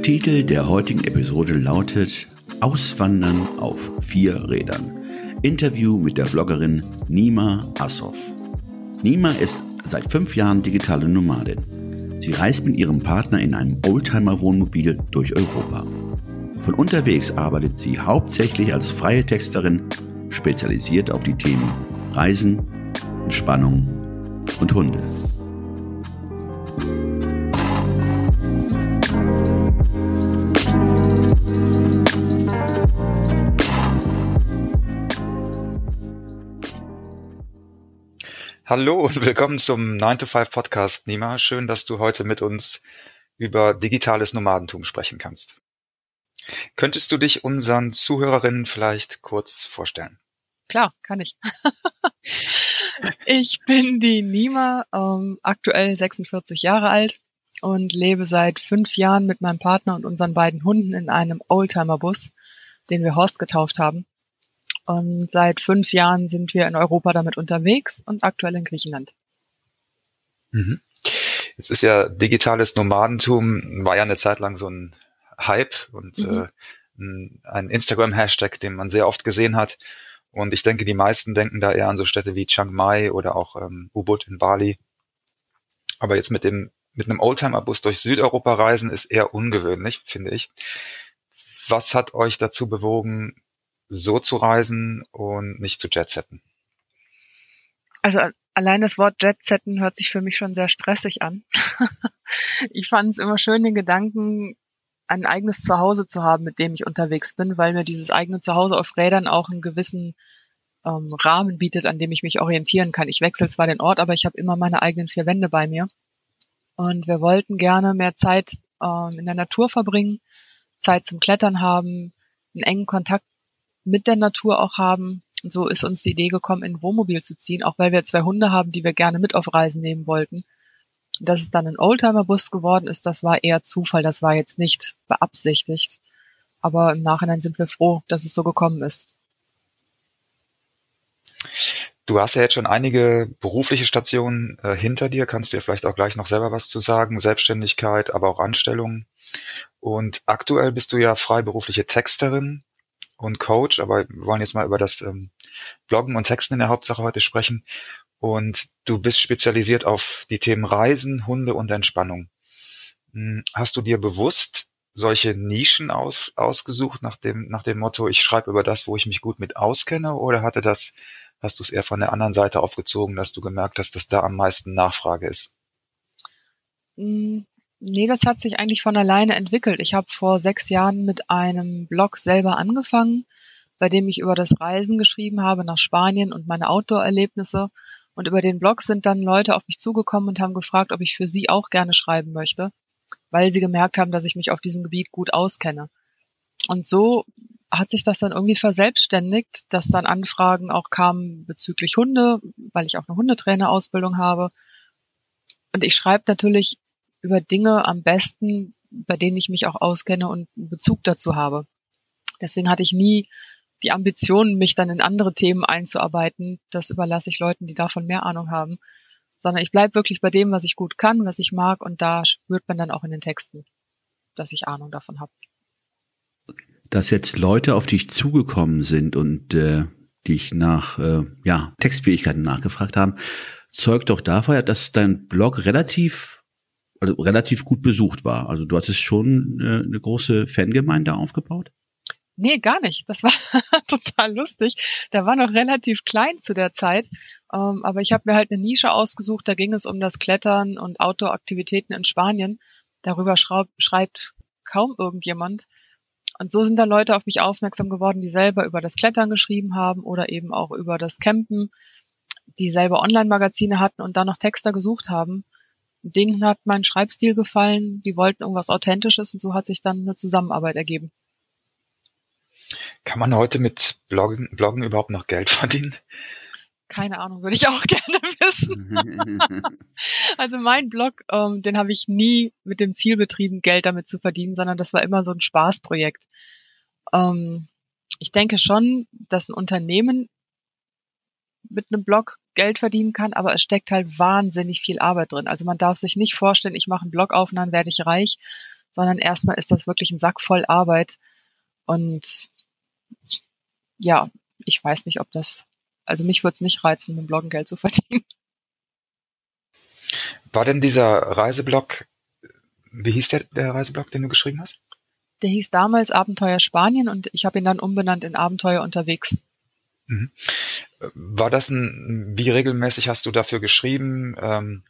Der Titel der heutigen Episode lautet Auswandern auf vier Rädern. Interview mit der Bloggerin Nima Assoff. Nima ist seit fünf Jahren digitale Nomadin. Sie reist mit ihrem Partner in einem Oldtimer-Wohnmobil durch Europa. Von unterwegs arbeitet sie hauptsächlich als freie Texterin, spezialisiert auf die Themen Reisen, Entspannung und Hunde. Hallo und willkommen zum 9 to 5 Podcast, Nima. Schön, dass du heute mit uns über digitales Nomadentum sprechen kannst. Könntest du dich unseren Zuhörerinnen vielleicht kurz vorstellen? Klar, kann ich. ich bin die Nima, ähm, aktuell 46 Jahre alt und lebe seit fünf Jahren mit meinem Partner und unseren beiden Hunden in einem Oldtimer-Bus, den wir Horst getauft haben. Und seit fünf Jahren sind wir in Europa damit unterwegs und aktuell in Griechenland. Mhm. Jetzt ist ja digitales Nomadentum, war ja eine Zeit lang so ein Hype und mhm. äh, ein Instagram-Hashtag, den man sehr oft gesehen hat. Und ich denke, die meisten denken da eher an so Städte wie Chiang Mai oder auch ähm, Ubud in Bali. Aber jetzt mit dem mit einem Oldtimer-Bus durch Südeuropa reisen ist eher ungewöhnlich, finde ich. Was hat euch dazu bewogen, so zu reisen und nicht zu jetsetten? Also allein das Wort Jetsetten hört sich für mich schon sehr stressig an. ich fand es immer schön, den Gedanken, ein eigenes Zuhause zu haben, mit dem ich unterwegs bin, weil mir dieses eigene Zuhause auf Rädern auch einen gewissen ähm, Rahmen bietet, an dem ich mich orientieren kann. Ich wechsle zwar den Ort, aber ich habe immer meine eigenen vier Wände bei mir. Und wir wollten gerne mehr Zeit ähm, in der Natur verbringen, Zeit zum Klettern haben, einen engen Kontakt mit der Natur auch haben. So ist uns die Idee gekommen, in ein Wohnmobil zu ziehen, auch weil wir zwei Hunde haben, die wir gerne mit auf Reisen nehmen wollten. Dass es dann ein Oldtimer-Bus geworden ist, das war eher Zufall, das war jetzt nicht beabsichtigt. Aber im Nachhinein sind wir froh, dass es so gekommen ist. Du hast ja jetzt schon einige berufliche Stationen äh, hinter dir. Kannst du ja vielleicht auch gleich noch selber was zu sagen? Selbstständigkeit, aber auch Anstellung. Und aktuell bist du ja freiberufliche Texterin und Coach, aber wir wollen jetzt mal über das ähm, Bloggen und Texten in der Hauptsache heute sprechen. Und du bist spezialisiert auf die Themen Reisen, Hunde und Entspannung. Hm, hast du dir bewusst solche Nischen aus, ausgesucht nach dem, nach dem Motto, ich schreibe über das, wo ich mich gut mit auskenne, oder hatte das, hast du es eher von der anderen Seite aufgezogen, dass du gemerkt hast, dass da am meisten Nachfrage ist? Nee, das hat sich eigentlich von alleine entwickelt. Ich habe vor sechs Jahren mit einem Blog selber angefangen, bei dem ich über das Reisen geschrieben habe nach Spanien und meine Outdoor-Erlebnisse. Und über den Blog sind dann Leute auf mich zugekommen und haben gefragt, ob ich für sie auch gerne schreiben möchte, weil sie gemerkt haben, dass ich mich auf diesem Gebiet gut auskenne. Und so hat sich das dann irgendwie verselbstständigt, dass dann Anfragen auch kamen bezüglich Hunde, weil ich auch eine Hundetrainerausbildung habe. Und ich schreibe natürlich über Dinge am besten, bei denen ich mich auch auskenne und einen Bezug dazu habe. Deswegen hatte ich nie die Ambition, mich dann in andere Themen einzuarbeiten. Das überlasse ich Leuten, die davon mehr Ahnung haben. Sondern ich bleibe wirklich bei dem, was ich gut kann, was ich mag. Und da spürt man dann auch in den Texten, dass ich Ahnung davon habe. Dass jetzt Leute auf dich zugekommen sind und äh, dich nach äh, ja, Textfähigkeiten nachgefragt haben, zeugt doch davon, dass dein Blog relativ also relativ gut besucht war. Also du hattest schon äh, eine große Fangemeinde aufgebaut? Nee, gar nicht. Das war total lustig. Der war noch relativ klein zu der Zeit. Ähm, aber ich habe mir halt eine Nische ausgesucht. Da ging es um das Klettern und Outdoor-Aktivitäten in Spanien. Darüber schreibt kaum irgendjemand. Und so sind da Leute auf mich aufmerksam geworden, die selber über das Klettern geschrieben haben oder eben auch über das Campen, die selber Online-Magazine hatten und da noch Texter gesucht haben. Denen hat mein Schreibstil gefallen, die wollten irgendwas Authentisches und so hat sich dann eine Zusammenarbeit ergeben. Kann man heute mit Bloggen, Bloggen überhaupt noch Geld verdienen? Keine Ahnung, würde ich auch gerne wissen. also mein Blog, ähm, den habe ich nie mit dem Ziel betrieben, Geld damit zu verdienen, sondern das war immer so ein Spaßprojekt. Ähm, ich denke schon, dass ein Unternehmen mit einem Blog Geld verdienen kann, aber es steckt halt wahnsinnig viel Arbeit drin. Also man darf sich nicht vorstellen, ich mache einen Blog auf und dann werde ich reich, sondern erstmal ist das wirklich ein Sack voll Arbeit. Und ja, ich weiß nicht, ob das, also mich würde es nicht reizen, mit Bloggen Geld zu verdienen. War denn dieser Reiseblog, wie hieß der, der Reiseblog, den du geschrieben hast? Der hieß damals Abenteuer Spanien und ich habe ihn dann umbenannt in Abenteuer unterwegs. Mhm. War das ein, wie regelmäßig hast du dafür geschrieben? Ähm,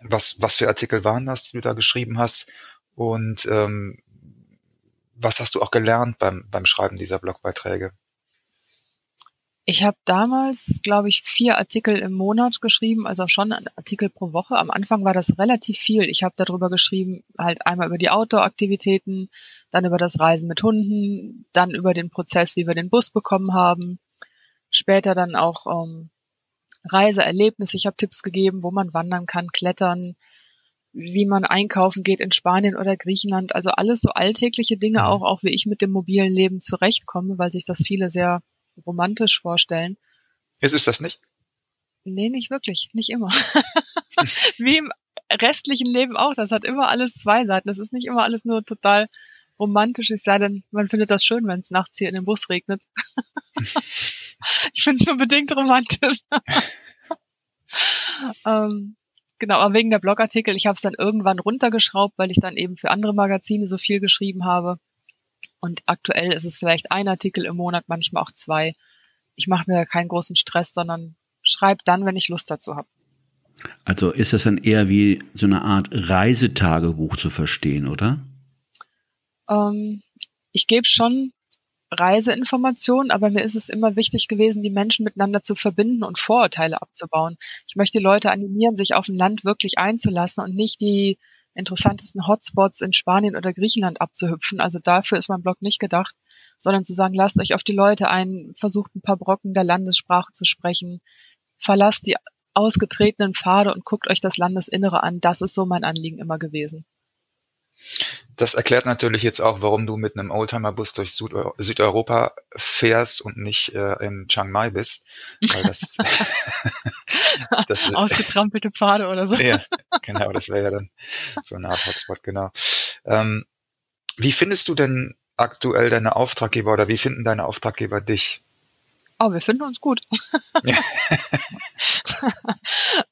was, was für Artikel waren das, die du da geschrieben hast? Und ähm, was hast du auch gelernt beim, beim Schreiben dieser Blogbeiträge? Ich habe damals, glaube ich, vier Artikel im Monat geschrieben, also schon ein Artikel pro Woche. Am Anfang war das relativ viel. Ich habe darüber geschrieben, halt einmal über die Outdoor-Aktivitäten, dann über das Reisen mit Hunden, dann über den Prozess, wie wir den Bus bekommen haben, später dann auch ähm, Reiseerlebnisse. Ich habe Tipps gegeben, wo man wandern kann, klettern, wie man einkaufen geht in Spanien oder Griechenland. Also alles so alltägliche Dinge mhm. auch, auch wie ich mit dem mobilen Leben zurechtkomme, weil sich das viele sehr romantisch vorstellen. Ist es das nicht? Nee, nicht wirklich, nicht immer. Wie im restlichen Leben auch. Das hat immer alles zwei Seiten. Das ist nicht immer alles nur total romantisch. Es sei denn, man findet das schön, wenn es nachts hier in dem Bus regnet. ich finde es nur bedingt romantisch. ähm, genau, aber wegen der Blogartikel, ich habe es dann irgendwann runtergeschraubt, weil ich dann eben für andere Magazine so viel geschrieben habe. Und aktuell ist es vielleicht ein Artikel im Monat, manchmal auch zwei. Ich mache mir keinen großen Stress, sondern schreibe dann, wenn ich Lust dazu habe. Also ist das dann eher wie so eine Art Reisetagebuch zu verstehen, oder? Ähm, ich gebe schon Reiseinformationen, aber mir ist es immer wichtig gewesen, die Menschen miteinander zu verbinden und Vorurteile abzubauen. Ich möchte die Leute animieren, sich auf ein Land wirklich einzulassen und nicht die interessantesten Hotspots in Spanien oder Griechenland abzuhüpfen. Also dafür ist mein Blog nicht gedacht, sondern zu sagen, lasst euch auf die Leute ein, versucht ein paar Brocken der Landessprache zu sprechen, verlasst die ausgetretenen Pfade und guckt euch das Landesinnere an. Das ist so mein Anliegen immer gewesen. Das erklärt natürlich jetzt auch, warum du mit einem Oldtimer-Bus durch Süd Südeuropa fährst und nicht äh, in Chiang Mai bist. Weil das, das Ausgetrampelte Pfade oder so. ja, genau, das wäre ja dann so eine Art Hotspot, genau. Ähm, wie findest du denn aktuell deine Auftraggeber oder wie finden deine Auftraggeber dich? Oh, wir finden uns gut.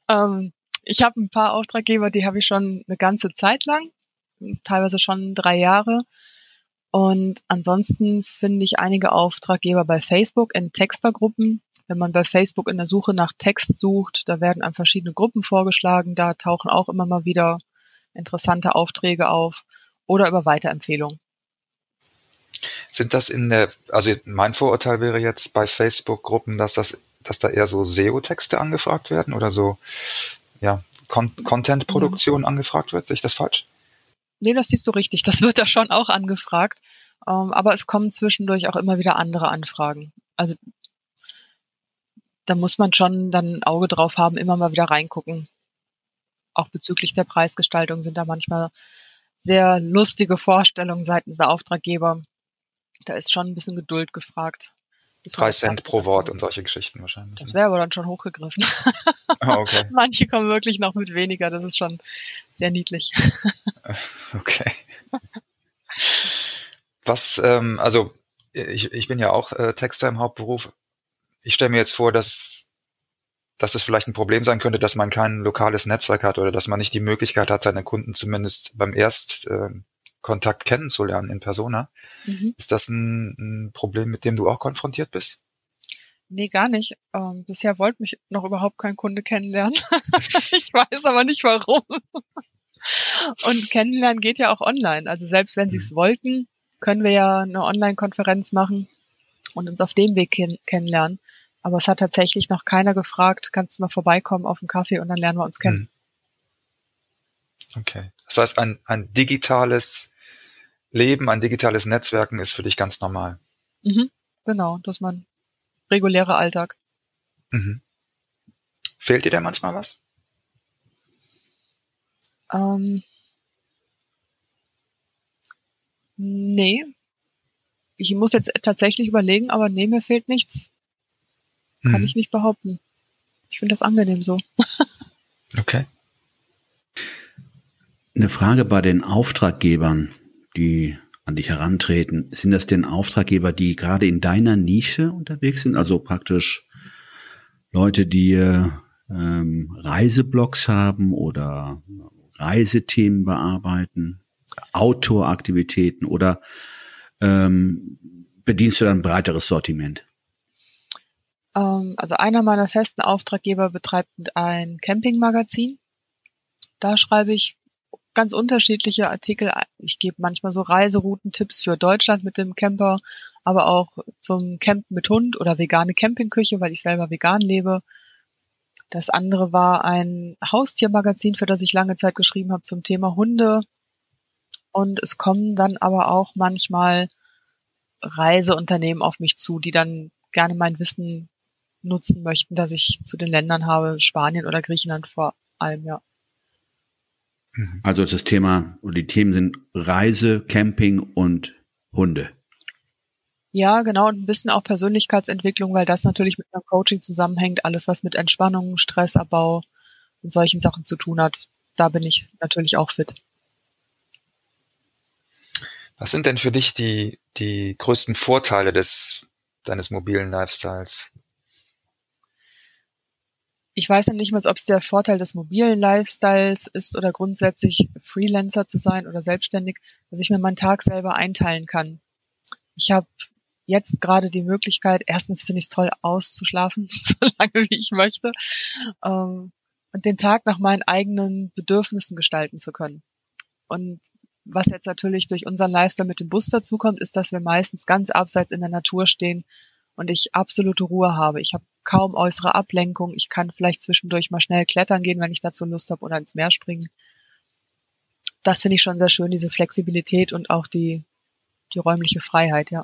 ähm, ich habe ein paar Auftraggeber, die habe ich schon eine ganze Zeit lang teilweise schon drei Jahre. Und ansonsten finde ich einige Auftraggeber bei Facebook in Textergruppen. Wenn man bei Facebook in der Suche nach Text sucht, da werden einem verschiedene Gruppen vorgeschlagen. Da tauchen auch immer mal wieder interessante Aufträge auf oder über Weiterempfehlungen. Sind das in der, also mein Vorurteil wäre jetzt bei Facebook-Gruppen, dass das, dass da eher so SEO-Texte angefragt werden oder so, ja, Con Content-Produktion mhm. angefragt wird. Sehe ich das falsch? Nee, das siehst du richtig. Das wird da schon auch angefragt. Ähm, aber es kommen zwischendurch auch immer wieder andere Anfragen. Also da muss man schon dann ein Auge drauf haben, immer mal wieder reingucken. Auch bezüglich der Preisgestaltung sind da manchmal sehr lustige Vorstellungen seitens der Auftraggeber. Da ist schon ein bisschen Geduld gefragt. Drei Cent pro Wort und solche Geschichten wahrscheinlich. Das ne? wäre aber dann schon hochgegriffen. Oh, okay. Manche kommen wirklich noch mit weniger, das ist schon sehr niedlich. okay. Was, ähm, also ich, ich bin ja auch äh, Texter im Hauptberuf. Ich stelle mir jetzt vor, dass, dass es vielleicht ein Problem sein könnte, dass man kein lokales Netzwerk hat oder dass man nicht die Möglichkeit hat, seine Kunden zumindest beim Erst, äh, Kontakt kennenzulernen in Persona. Mhm. Ist das ein, ein, Problem, mit dem du auch konfrontiert bist? Nee, gar nicht. Ähm, bisher wollte mich noch überhaupt kein Kunde kennenlernen. ich weiß aber nicht warum. Und kennenlernen geht ja auch online. Also selbst wenn sie es mhm. wollten, können wir ja eine Online-Konferenz machen und uns auf dem Weg kenn kennenlernen. Aber es hat tatsächlich noch keiner gefragt, kannst du mal vorbeikommen auf einen Kaffee und dann lernen wir uns kennen. Hm. Okay. Das heißt, ein, ein digitales Leben, ein digitales Netzwerken ist für dich ganz normal. Mhm, genau, das ist mein regulärer Alltag. Mhm. Fehlt dir da manchmal was? Ähm, nee. Ich muss jetzt tatsächlich überlegen, aber nee, mir fehlt nichts. Kann mhm. ich nicht behaupten. Ich finde das angenehm so. okay. Eine Frage bei den Auftraggebern, die an dich herantreten. Sind das denn Auftraggeber, die gerade in deiner Nische unterwegs sind? Also praktisch Leute, die ähm, Reiseblogs haben oder Reisethemen bearbeiten, Outdoor-Aktivitäten oder ähm, bedienst du dann ein breiteres Sortiment? Ähm, also einer meiner festen Auftraggeber betreibt ein Campingmagazin. Da schreibe ich ganz unterschiedliche Artikel. Ich gebe manchmal so Reiseroutentipps für Deutschland mit dem Camper, aber auch zum Campen mit Hund oder vegane Campingküche, weil ich selber vegan lebe. Das andere war ein Haustiermagazin, für das ich lange Zeit geschrieben habe zum Thema Hunde. Und es kommen dann aber auch manchmal Reiseunternehmen auf mich zu, die dann gerne mein Wissen nutzen möchten, dass ich zu den Ländern habe, Spanien oder Griechenland vor allem, ja. Mhm. Also das Thema oder die Themen sind Reise, Camping und Hunde. Ja, genau, und ein bisschen auch Persönlichkeitsentwicklung, weil das natürlich mit einem Coaching zusammenhängt, alles was mit Entspannung, Stressabbau und solchen Sachen zu tun hat. Da bin ich natürlich auch fit. Was sind denn für dich die, die größten Vorteile des, deines mobilen Lifestyles? Ich weiß ja nicht mal, ob es der Vorteil des mobilen Lifestyles ist oder grundsätzlich Freelancer zu sein oder selbstständig, dass ich mir meinen Tag selber einteilen kann. Ich habe jetzt gerade die Möglichkeit, erstens finde ich es toll, auszuschlafen, so lange wie ich möchte, ähm, und den Tag nach meinen eigenen Bedürfnissen gestalten zu können. Und was jetzt natürlich durch unseren Lifestyle mit dem Bus dazukommt, ist, dass wir meistens ganz abseits in der Natur stehen und ich absolute Ruhe habe. Ich habe kaum äußere Ablenkung. Ich kann vielleicht zwischendurch mal schnell klettern gehen, wenn ich dazu Lust habe oder ins Meer springen. Das finde ich schon sehr schön, diese Flexibilität und auch die, die räumliche Freiheit, ja.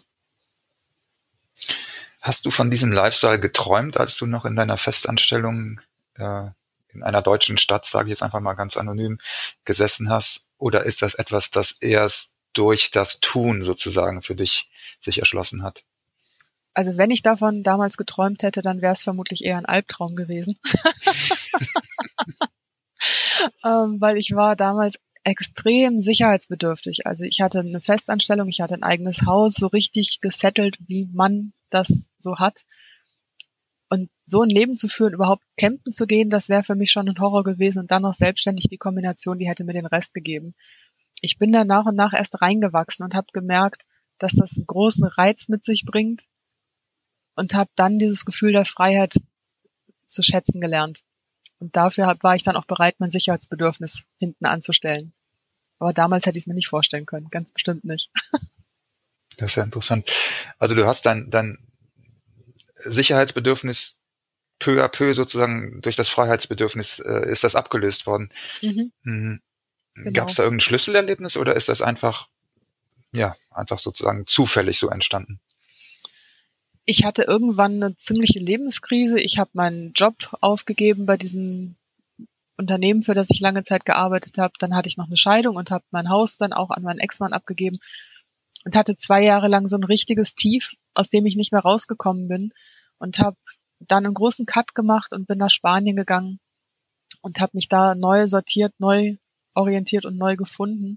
Hast du von diesem Lifestyle geträumt, als du noch in deiner Festanstellung äh, in einer deutschen Stadt, sage ich jetzt einfach mal ganz anonym, gesessen hast? Oder ist das etwas, das erst durch das Tun sozusagen für dich sich erschlossen hat? Also wenn ich davon damals geträumt hätte, dann wäre es vermutlich eher ein Albtraum gewesen. ähm, weil ich war damals extrem sicherheitsbedürftig. Also ich hatte eine Festanstellung, ich hatte ein eigenes Haus, so richtig gesettelt, wie man das so hat. Und so ein Leben zu führen, überhaupt campen zu gehen, das wäre für mich schon ein Horror gewesen. Und dann noch selbstständig die Kombination, die hätte mir den Rest gegeben. Ich bin da nach und nach erst reingewachsen und habe gemerkt, dass das einen großen Reiz mit sich bringt, und habe dann dieses Gefühl der Freiheit zu schätzen gelernt. Und dafür war ich dann auch bereit, mein Sicherheitsbedürfnis hinten anzustellen. Aber damals hätte ich es mir nicht vorstellen können, ganz bestimmt nicht. Das ist ja interessant. Also du hast dein, dein Sicherheitsbedürfnis peu à peu sozusagen durch das Freiheitsbedürfnis äh, ist das abgelöst worden. Mhm. Mhm. Genau. Gab es da irgendein Schlüsselerlebnis oder ist das einfach, ja, einfach sozusagen zufällig so entstanden? Ich hatte irgendwann eine ziemliche Lebenskrise. Ich habe meinen Job aufgegeben bei diesem Unternehmen, für das ich lange Zeit gearbeitet habe. Dann hatte ich noch eine Scheidung und habe mein Haus dann auch an meinen Ex-Mann abgegeben und hatte zwei Jahre lang so ein richtiges Tief, aus dem ich nicht mehr rausgekommen bin und habe dann einen großen Cut gemacht und bin nach Spanien gegangen und habe mich da neu sortiert, neu orientiert und neu gefunden.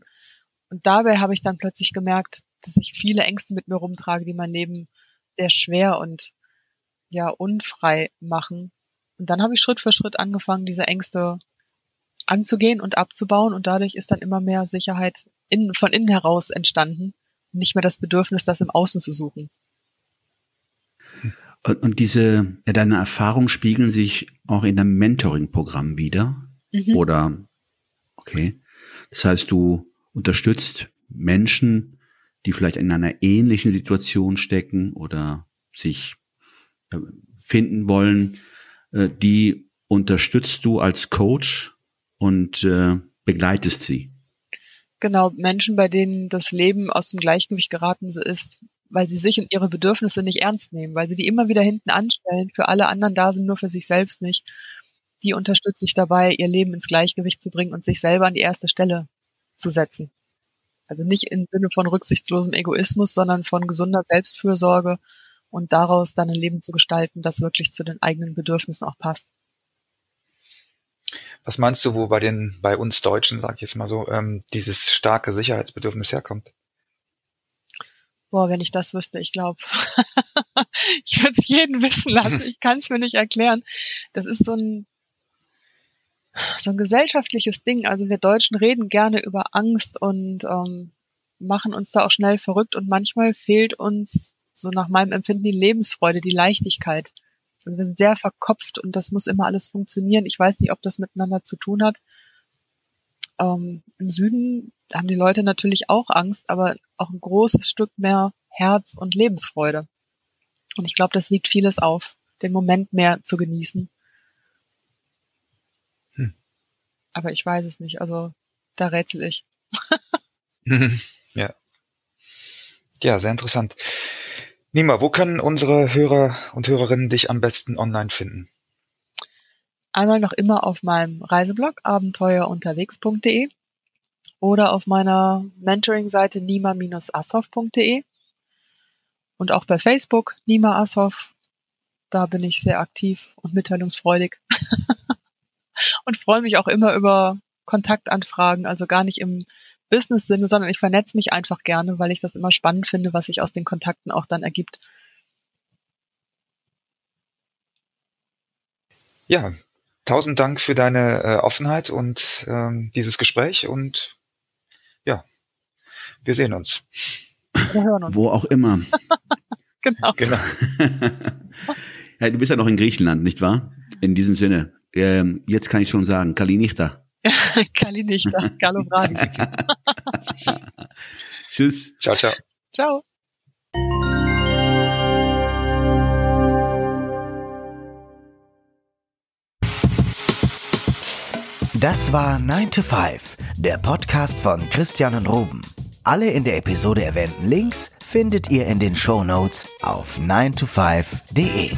Und dabei habe ich dann plötzlich gemerkt, dass ich viele Ängste mit mir rumtrage, die mein Leben sehr schwer und ja unfrei machen. Und dann habe ich Schritt für Schritt angefangen, diese Ängste anzugehen und abzubauen und dadurch ist dann immer mehr Sicherheit in, von innen heraus entstanden und nicht mehr das Bedürfnis, das im Außen zu suchen. Und, und diese, ja, deine Erfahrungen spiegeln sich auch in deinem Mentoring-Programm wieder? Mhm. Oder, okay. Das heißt, du unterstützt Menschen, die vielleicht in einer ähnlichen Situation stecken oder sich äh, finden wollen, äh, die unterstützt du als Coach und äh, begleitest sie. Genau, Menschen, bei denen das Leben aus dem Gleichgewicht geraten ist, weil sie sich und ihre Bedürfnisse nicht ernst nehmen, weil sie die immer wieder hinten anstellen, für alle anderen da sind, nur für sich selbst nicht. Die unterstütze ich dabei, ihr Leben ins Gleichgewicht zu bringen und sich selber an die erste Stelle zu setzen. Also nicht im Sinne von rücksichtslosem Egoismus, sondern von gesunder Selbstfürsorge und daraus dann ein Leben zu gestalten, das wirklich zu den eigenen Bedürfnissen auch passt. Was meinst du, wo bei den, bei uns Deutschen, sag ich jetzt mal so, ähm, dieses starke Sicherheitsbedürfnis herkommt? Boah, wenn ich das wüsste, ich glaube, ich würde es jeden wissen lassen. Ich kann es mir nicht erklären. Das ist so ein so ein gesellschaftliches Ding. Also wir Deutschen reden gerne über Angst und ähm, machen uns da auch schnell verrückt und manchmal fehlt uns so nach meinem Empfinden die Lebensfreude, die Leichtigkeit. Also wir sind sehr verkopft und das muss immer alles funktionieren. Ich weiß nicht, ob das miteinander zu tun hat. Ähm, Im Süden haben die Leute natürlich auch Angst, aber auch ein großes Stück mehr Herz und Lebensfreude. Und ich glaube, das wiegt vieles auf, den Moment mehr zu genießen. Aber ich weiß es nicht. Also da rätsel ich. ja. Ja, sehr interessant. Nima, wo können unsere Hörer und Hörerinnen dich am besten online finden? Einmal noch immer auf meinem Reiseblog abenteuerunterwegs.de oder auf meiner Mentoring-Seite nima-assoff.de und auch bei Facebook Nima Assoff. Da bin ich sehr aktiv und mitteilungsfreudig. und freue mich auch immer über Kontaktanfragen, also gar nicht im Business-Sinne, sondern ich vernetze mich einfach gerne, weil ich das immer spannend finde, was sich aus den Kontakten auch dann ergibt. Ja, tausend Dank für deine äh, Offenheit und ähm, dieses Gespräch und ja, wir sehen uns. Wir hören uns. Wo auch immer. genau. genau. ja, du bist ja noch in Griechenland, nicht wahr? In diesem Sinne, ähm, jetzt kann ich schon sagen, Kalinichta. Kalinichta, Galo Bragi. Tschüss. Ciao, ciao. Ciao. Das war 9 to 5, der Podcast von Christian und Ruben. Alle in der Episode erwähnten Links findet ihr in den Show Notes auf 9to5.de.